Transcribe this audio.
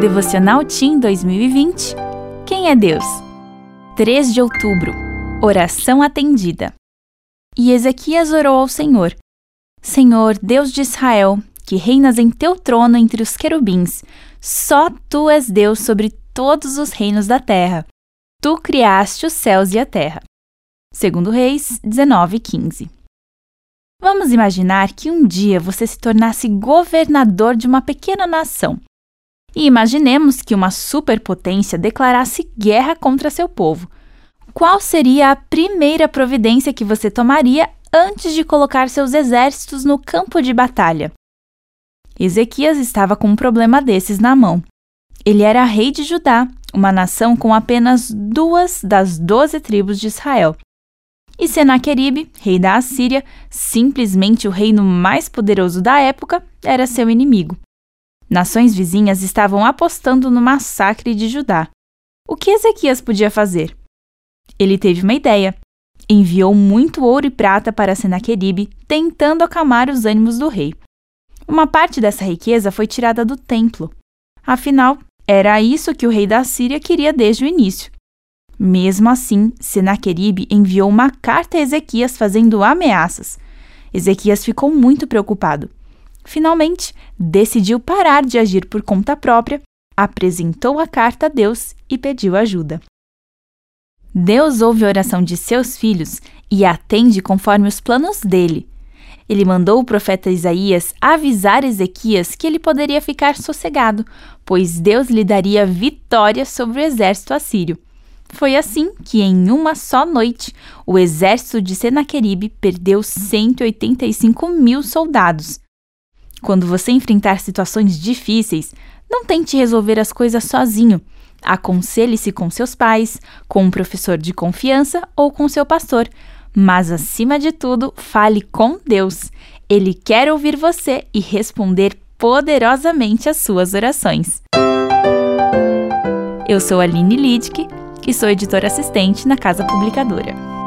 Devocional Team 2020 Quem é Deus? 3 de outubro Oração atendida. E Ezequias orou ao Senhor: Senhor, Deus de Israel, que reinas em teu trono entre os querubins, só tu és Deus sobre todos os reinos da terra. Tu criaste os céus e a terra. Segundo Reis 19:15. Vamos imaginar que um dia você se tornasse governador de uma pequena nação. E imaginemos que uma superpotência declarasse guerra contra seu povo. Qual seria a primeira providência que você tomaria antes de colocar seus exércitos no campo de batalha? Ezequias estava com um problema desses na mão. Ele era rei de Judá, uma nação com apenas duas das doze tribos de Israel. E Senaqueribe, rei da Assíria, simplesmente o reino mais poderoso da época, era seu inimigo. Nações vizinhas estavam apostando no massacre de Judá. O que Ezequias podia fazer? Ele teve uma ideia. Enviou muito ouro e prata para Senaqueribe, tentando acalmar os ânimos do rei. Uma parte dessa riqueza foi tirada do templo. Afinal, era isso que o rei da Síria queria desde o início. Mesmo assim, Senaqueribe enviou uma carta a Ezequias fazendo ameaças. Ezequias ficou muito preocupado. Finalmente, decidiu parar de agir por conta própria, apresentou a carta a Deus e pediu ajuda. Deus ouve a oração de seus filhos e atende conforme os planos dele. Ele mandou o profeta Isaías avisar Ezequias que ele poderia ficar sossegado, pois Deus lhe daria vitória sobre o exército assírio. Foi assim que, em uma só noite, o exército de Senaqueribe perdeu 185 mil soldados. Quando você enfrentar situações difíceis, não tente resolver as coisas sozinho. Aconselhe-se com seus pais, com um professor de confiança ou com seu pastor. Mas, acima de tudo, fale com Deus. Ele quer ouvir você e responder poderosamente às suas orações. Eu sou Aline Lidke e sou editora assistente na Casa Publicadora.